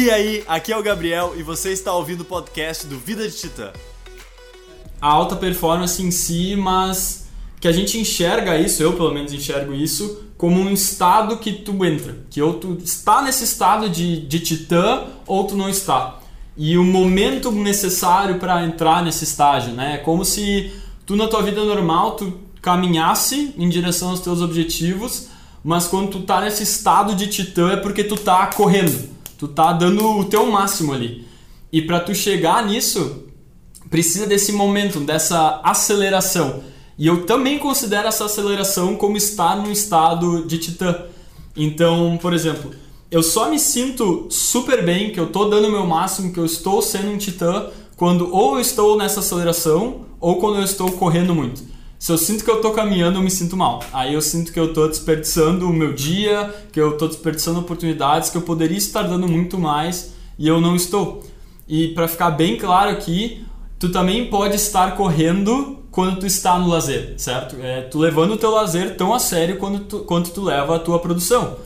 E aí, aqui é o Gabriel e você está ouvindo o podcast do Vida de Titã. A alta performance em si, mas que a gente enxerga isso, eu pelo menos enxergo isso, como um estado que tu entra. Que ou tu está nesse estado de, de titã ou tu não está. E o momento necessário para entrar nesse estágio, né? É como se tu na tua vida normal tu caminhasse em direção aos teus objetivos, mas quando tu tá nesse estado de titã é porque tu tá correndo Tu tá dando o teu máximo ali. E para tu chegar nisso, precisa desse momento, dessa aceleração. E eu também considero essa aceleração como estar no estado de titã. Então, por exemplo, eu só me sinto super bem, que eu tô dando o meu máximo, que eu estou sendo um titã, quando ou eu estou nessa aceleração ou quando eu estou correndo muito. Se eu sinto que eu tô caminhando, eu me sinto mal. Aí eu sinto que eu tô desperdiçando o meu dia, que eu tô desperdiçando oportunidades que eu poderia estar dando muito mais e eu não estou. E para ficar bem claro aqui, tu também pode estar correndo quando tu está no lazer, certo? É, tu levando o teu lazer tão a sério quanto tu, quanto tu leva a tua produção.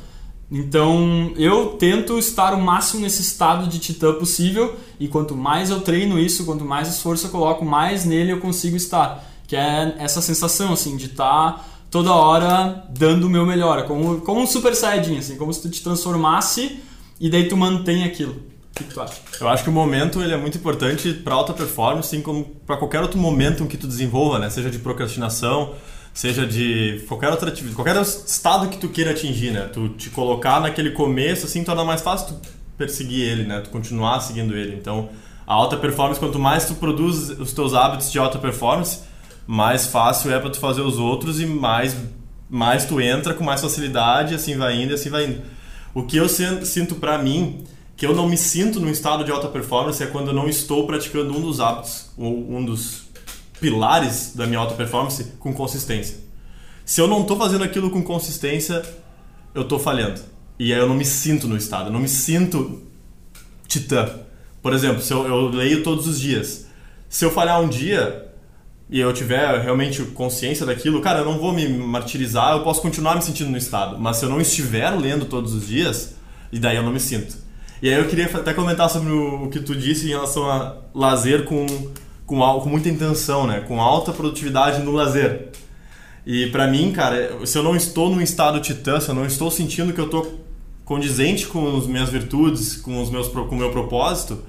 Então eu tento estar o máximo nesse estado de titã possível e quanto mais eu treino isso, quanto mais esforço eu coloco, mais nele eu consigo estar que é essa sensação assim de estar tá toda hora dando o meu melhor, é como, como um super saiyajin, assim, como se tu te transformasse e daí tu mantém aquilo. O que, que tu acha? Eu acho que o momento ele é muito importante para alta performance, assim como para qualquer outro momento que tu desenvolva, né? Seja de procrastinação, seja de qualquer outra atividade, qualquer estado que tu queira atingir, né? Tu te colocar naquele começo, assim, torna mais fácil tu perseguir ele, né? Tu continuar seguindo ele. Então, a alta performance, quanto mais tu produz os teus hábitos de alta performance, mais fácil é para tu fazer os outros e mais mais tu entra com mais facilidade, assim vai indo e assim vai indo. O que eu sinto para mim, que eu não me sinto num estado de alta performance é quando eu não estou praticando um dos hábitos, um dos pilares da minha alta performance com consistência. Se eu não estou fazendo aquilo com consistência, eu estou falhando. E aí eu não me sinto no estado, eu não me sinto titã. Por exemplo, se eu, eu leio todos os dias. Se eu falhar um dia, e eu tiver realmente consciência daquilo, cara, eu não vou me martirizar, eu posso continuar me sentindo no estado. Mas se eu não estiver lendo todos os dias, e daí eu não me sinto. E aí eu queria até comentar sobre o, que tu disse em relação a lazer com, com, com muita intenção, né? Com alta produtividade no lazer. E para mim, cara, se eu não estou num estado titã, se eu não estou sentindo que eu estou condizente com as minhas virtudes, com, os meus, com o meu propósito,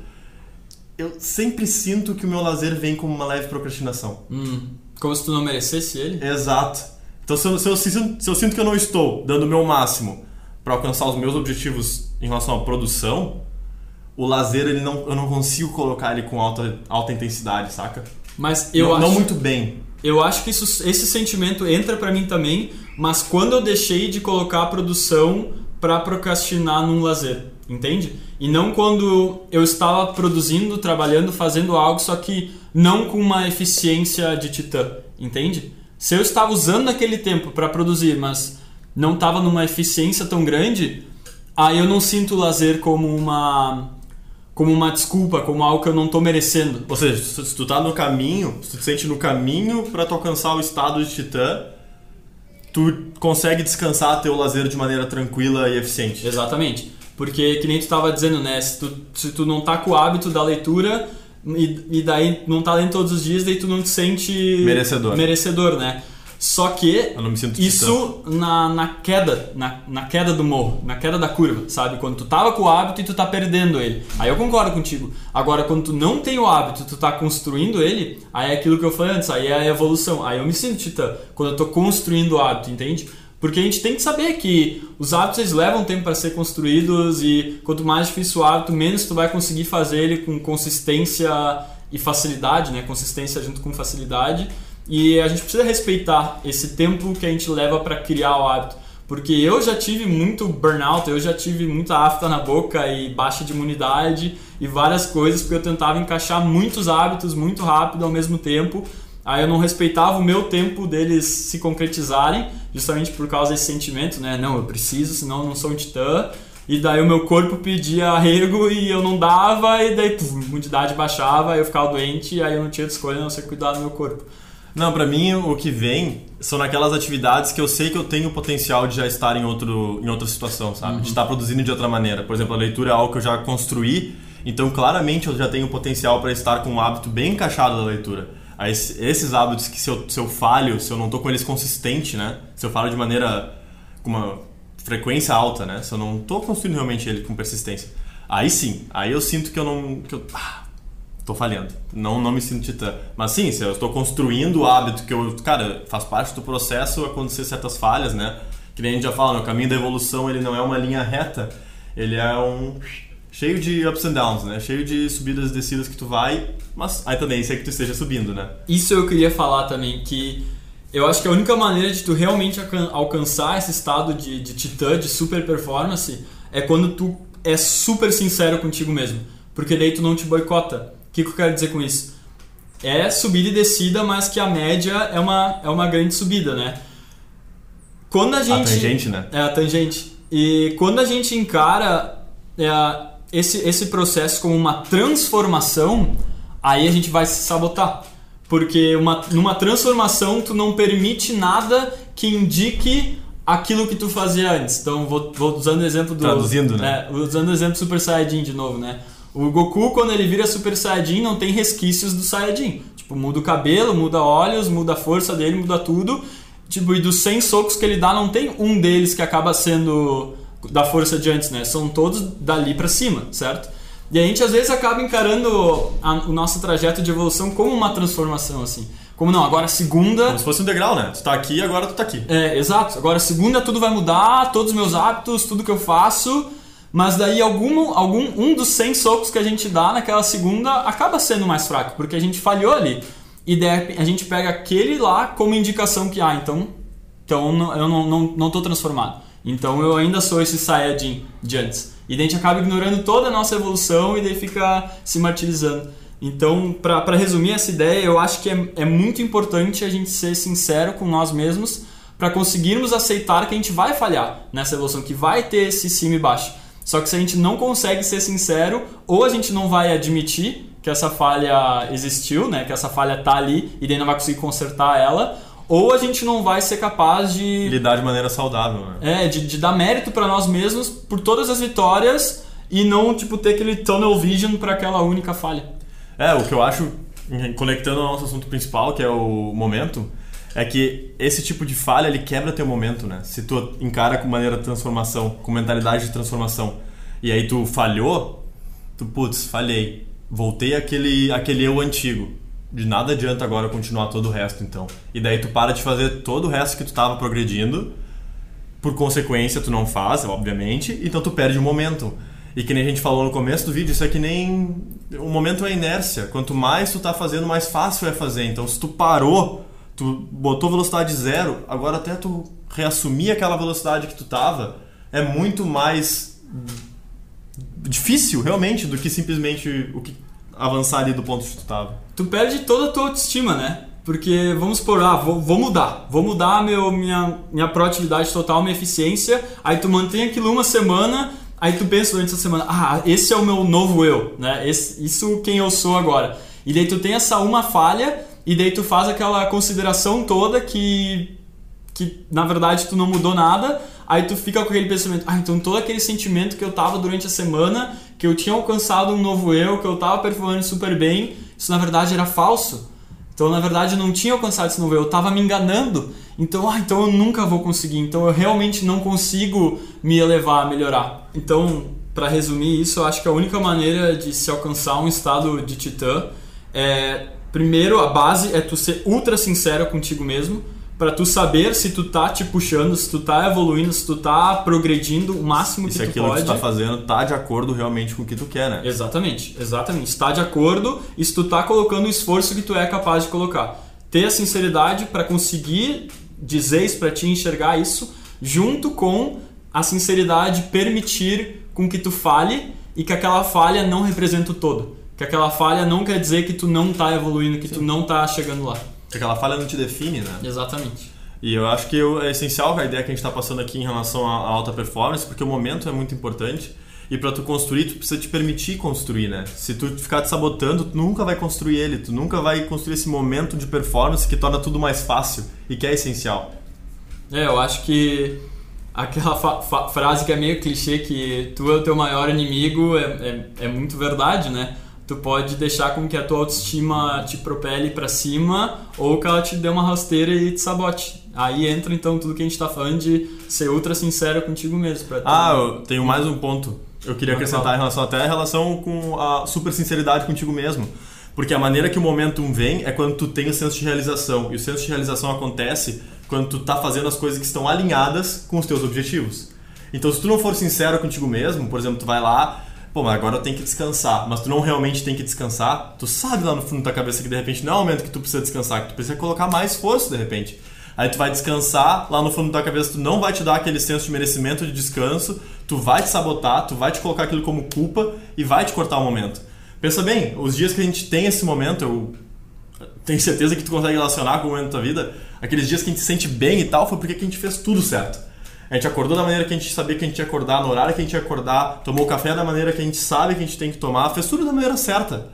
eu sempre sinto que o meu lazer vem como uma leve procrastinação. Hum, como se tu não merecesse ele? Exato. Então, se eu, se eu, sinto, se eu sinto que eu não estou dando o meu máximo para alcançar os meus objetivos em relação à produção, o lazer ele não, eu não consigo colocar ele com alta, alta intensidade, saca? Mas eu não, acho, não muito bem. Eu acho que isso, esse sentimento entra para mim também, mas quando eu deixei de colocar a produção para procrastinar num lazer entende? E não quando eu estava produzindo, trabalhando, fazendo algo, só que não com uma eficiência de titã, entende? Se eu estava usando aquele tempo para produzir, mas não estava numa eficiência tão grande, aí eu não sinto o lazer como uma como uma desculpa, como algo que eu não estou merecendo. Ou seja, se tu tá no caminho, se tu te sente no caminho para tu alcançar o estado de titã, tu consegue descansar teu lazer de maneira tranquila e eficiente. Exatamente. Porque, que nem tu estava dizendo, né? Se tu, se tu não tá com o hábito da leitura e, e daí não tá lendo todos os dias, daí tu não te sente merecedor, merecedor né? Só que isso na, na queda, na, na queda do morro, na queda da curva, sabe? Quando tu tava com o hábito e tu tá perdendo ele. Aí eu concordo contigo. Agora, quando tu não tem o hábito, tu tá construindo ele, aí é aquilo que eu falei antes, aí é a evolução. Aí eu me sinto titã quando eu tô construindo o hábito, entende? Porque a gente tem que saber que os hábitos eles levam tempo para ser construídos e quanto mais difícil o hábito, menos tu vai conseguir fazer ele com consistência e facilidade, né? Consistência junto com facilidade. E a gente precisa respeitar esse tempo que a gente leva para criar o hábito. Porque eu já tive muito burnout, eu já tive muita afta na boca e baixa de imunidade e várias coisas, porque eu tentava encaixar muitos hábitos muito rápido ao mesmo tempo Aí eu não respeitava o meu tempo deles se concretizarem, justamente por causa desse sentimento, né? Não, eu preciso, senão eu não sou um titã. E daí o meu corpo pedia arrego e eu não dava, e daí puf, a imunidade baixava, eu ficava doente, e aí eu não tinha escolha não ser cuidar do meu corpo. Não, pra mim o que vem são naquelas atividades que eu sei que eu tenho o potencial de já estar em, outro, em outra situação, sabe? De estar produzindo de outra maneira. Por exemplo, a leitura é algo que eu já construí, então claramente eu já tenho o potencial para estar com um hábito bem encaixado da leitura. Aí, esses hábitos que se eu, se eu falho, se eu não tô com eles consistente, né? Se eu falo de maneira com uma frequência alta, né? Se eu não tô construindo realmente ele com persistência. Aí sim, aí eu sinto que eu não que eu ah, tô falhando. Não não me sinto titã. Mas sim, se eu estou construindo o hábito que eu, cara, faz parte do processo acontecer certas falhas, né? Que nem a gente já fala, no caminho da evolução, ele não é uma linha reta, ele é um cheio de ups and downs, né? Cheio de subidas e descidas que tu vai, mas a tendência é que tu esteja subindo, né? Isso eu queria falar também, que eu acho que a única maneira de tu realmente alcançar esse estado de, de titã, de super performance, é quando tu é super sincero contigo mesmo. Porque daí tu não te boicota. O que, que eu quero dizer com isso? É subida e descida, mas que a média é uma, é uma grande subida, né? Quando a gente. A tangente, né? É, a tangente. E quando a gente encara é, esse, esse processo como uma transformação, aí a gente vai se sabotar. Porque uma, numa transformação tu não permite nada que indique aquilo que tu fazia antes. Então vou, vou usando o exemplo do. Traduzindo, né? É, usando o exemplo do Super Saiyajin de novo, né? O Goku, quando ele vira Super Saiyajin, não tem resquícios do Saiyajin. Tipo, muda o cabelo, muda olhos, muda a força dele, muda tudo. Tipo, e dos 100 socos que ele dá, não tem um deles que acaba sendo da força de antes, né? São todos dali para cima, certo? E a gente às vezes acaba encarando a, o nosso trajeto de evolução como uma transformação, assim. Como não, agora segunda. Como se fosse um degrau, né? Tu tá aqui agora tu tá aqui. É, exato. Agora segunda tudo vai mudar, todos os meus hábitos, tudo que eu faço. Mas daí algum, algum um dos 100 socos que a gente dá naquela segunda acaba sendo mais fraco, porque a gente falhou ali. E daí a gente pega aquele lá como indicação que, ah, então, então eu não, não, não tô transformado. Então eu ainda sou esse Saiyajin de antes. E daí a gente acaba ignorando toda a nossa evolução e daí fica se martirizando. Então, para resumir essa ideia, eu acho que é, é muito importante a gente ser sincero com nós mesmos para conseguirmos aceitar que a gente vai falhar nessa evolução, que vai ter esse cima e baixo. Só que se a gente não consegue ser sincero, ou a gente não vai admitir que essa falha existiu, né, que essa falha tá ali e daí não vai conseguir consertar ela, ou a gente não vai ser capaz de lidar de maneira saudável, né? É, de, de dar mérito para nós mesmos por todas as vitórias e não tipo ter aquele tunnel vision para aquela única falha. É, o que eu acho conectando ao nosso assunto principal, que é o momento, é que esse tipo de falha ele quebra teu momento, né? Se tu encara com maneira de transformação, com mentalidade de transformação, e aí tu falhou, tu putz, falhei, voltei aquele aquele eu antigo de nada adianta agora continuar todo o resto, então. E daí tu para de fazer todo o resto que tu estava progredindo, por consequência tu não faz, obviamente, então tu perde o momento. E que nem a gente falou no começo do vídeo, isso é que nem. O momento é inércia. Quanto mais tu tá fazendo, mais fácil é fazer. Então, se tu parou, tu botou velocidade zero, agora até tu reassumir aquela velocidade que tu tava, é muito mais difícil, realmente, do que simplesmente o que avançar ali do ponto que tu tava. Tu perde toda a tua autoestima, né? Porque vamos supor, ah, vou, vou, mudar, vou mudar meu, minha, minha proatividade total, minha eficiência, aí tu mantém aquilo uma semana, aí tu pensa durante essa semana, ah, esse é o meu novo eu, né? Esse, isso quem eu sou agora. E daí tu tem essa uma falha, e daí tu faz aquela consideração toda que, que na verdade tu não mudou nada, aí tu fica com aquele pensamento, ah, então todo aquele sentimento que eu tava durante a semana, que eu tinha alcançado um novo eu, que eu tava performando super bem, isso na verdade era falso. Então, na verdade, eu não tinha alcançado esse novo eu, eu tava me enganando. Então, ah, então eu nunca vou conseguir. Então, eu realmente não consigo me elevar, melhorar. Então, para resumir isso, eu acho que a única maneira de se alcançar um estado de titã é primeiro a base é tu ser ultra sincero contigo mesmo para tu saber se tu tá te puxando, se tu tá evoluindo, se tu tá progredindo o máximo que e tu se aquilo pode. que tu tá fazendo tá de acordo realmente com o que tu quer, né? Exatamente, exatamente. Está de acordo e se tu tá colocando o esforço que tu é capaz de colocar. Ter a sinceridade para conseguir dizer isso, para te enxergar isso, junto com a sinceridade permitir com que tu fale e que aquela falha não representa o todo. Que aquela falha não quer dizer que tu não tá evoluindo, que Sim. tu não tá chegando lá. Que aquela falha não te define, né? Exatamente. E eu acho que é essencial a ideia que a gente está passando aqui em relação à alta performance, porque o momento é muito importante. E para tu construir, tu precisa te permitir construir, né? Se tu ficar te sabotando, tu nunca vai construir ele, tu nunca vai construir esse momento de performance que torna tudo mais fácil e que é essencial. É, eu acho que aquela frase que é meio clichê que tu é o teu maior inimigo é, é, é muito verdade, né? Tu pode deixar com que a tua autoestima te propele para cima ou que ela te dê uma rasteira e te sabote. Aí entra então tudo que a gente tá falando de ser ultra sincero contigo mesmo. Pra ah, eu tenho mais um ponto. Eu queria acrescentar em relação até a relação com a super sinceridade contigo mesmo. Porque a maneira que o momentum vem é quando tu tem o senso de realização. E o senso de realização acontece quando tu tá fazendo as coisas que estão alinhadas com os teus objetivos. Então, se tu não for sincero contigo mesmo, por exemplo, tu vai lá, pô, mas agora eu tenho que descansar, mas tu não realmente tem que descansar, tu sabe lá no fundo da tua cabeça que de repente não é o momento que tu precisa descansar, que tu precisa colocar mais esforço de repente. Aí tu vai descansar, lá no fundo da tua cabeça tu não vai te dar aquele senso de merecimento de descanso, tu vai te sabotar, tu vai te colocar aquilo como culpa e vai te cortar o momento. Pensa bem, os dias que a gente tem esse momento, eu tenho certeza que tu consegue relacionar com o momento da tua vida, aqueles dias que a gente se sente bem e tal, foi porque a gente fez tudo certo. A gente acordou da maneira que a gente sabia que a gente ia acordar, no horário que a gente ia acordar, tomou o café da maneira que a gente sabe que a gente tem que tomar, fez tudo da maneira certa.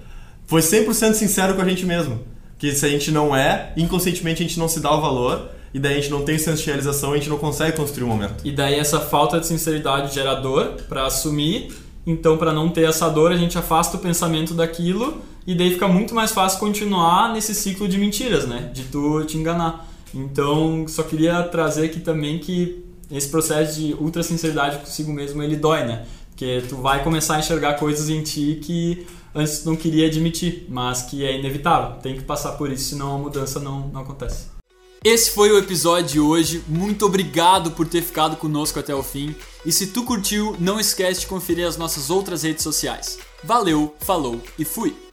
Foi 100% sincero com a gente mesmo. Que se a gente não é, inconscientemente a gente não se dá o valor, e daí a gente não tem senso de realização, a gente não consegue construir o um momento. E daí essa falta de sinceridade gera dor para assumir, então para não ter essa dor a gente afasta o pensamento daquilo e daí fica muito mais fácil continuar nesse ciclo de mentiras, né? De tu te enganar. Então, só queria trazer aqui também que esse processo de ultra sinceridade consigo mesmo, ele dói, né? Porque tu vai começar a enxergar coisas em ti que antes tu não queria admitir, mas que é inevitável. Tem que passar por isso, senão a mudança não, não acontece. Esse foi o episódio de hoje. Muito obrigado por ter ficado conosco até o fim. E se tu curtiu, não esquece de conferir as nossas outras redes sociais. Valeu, falou e fui!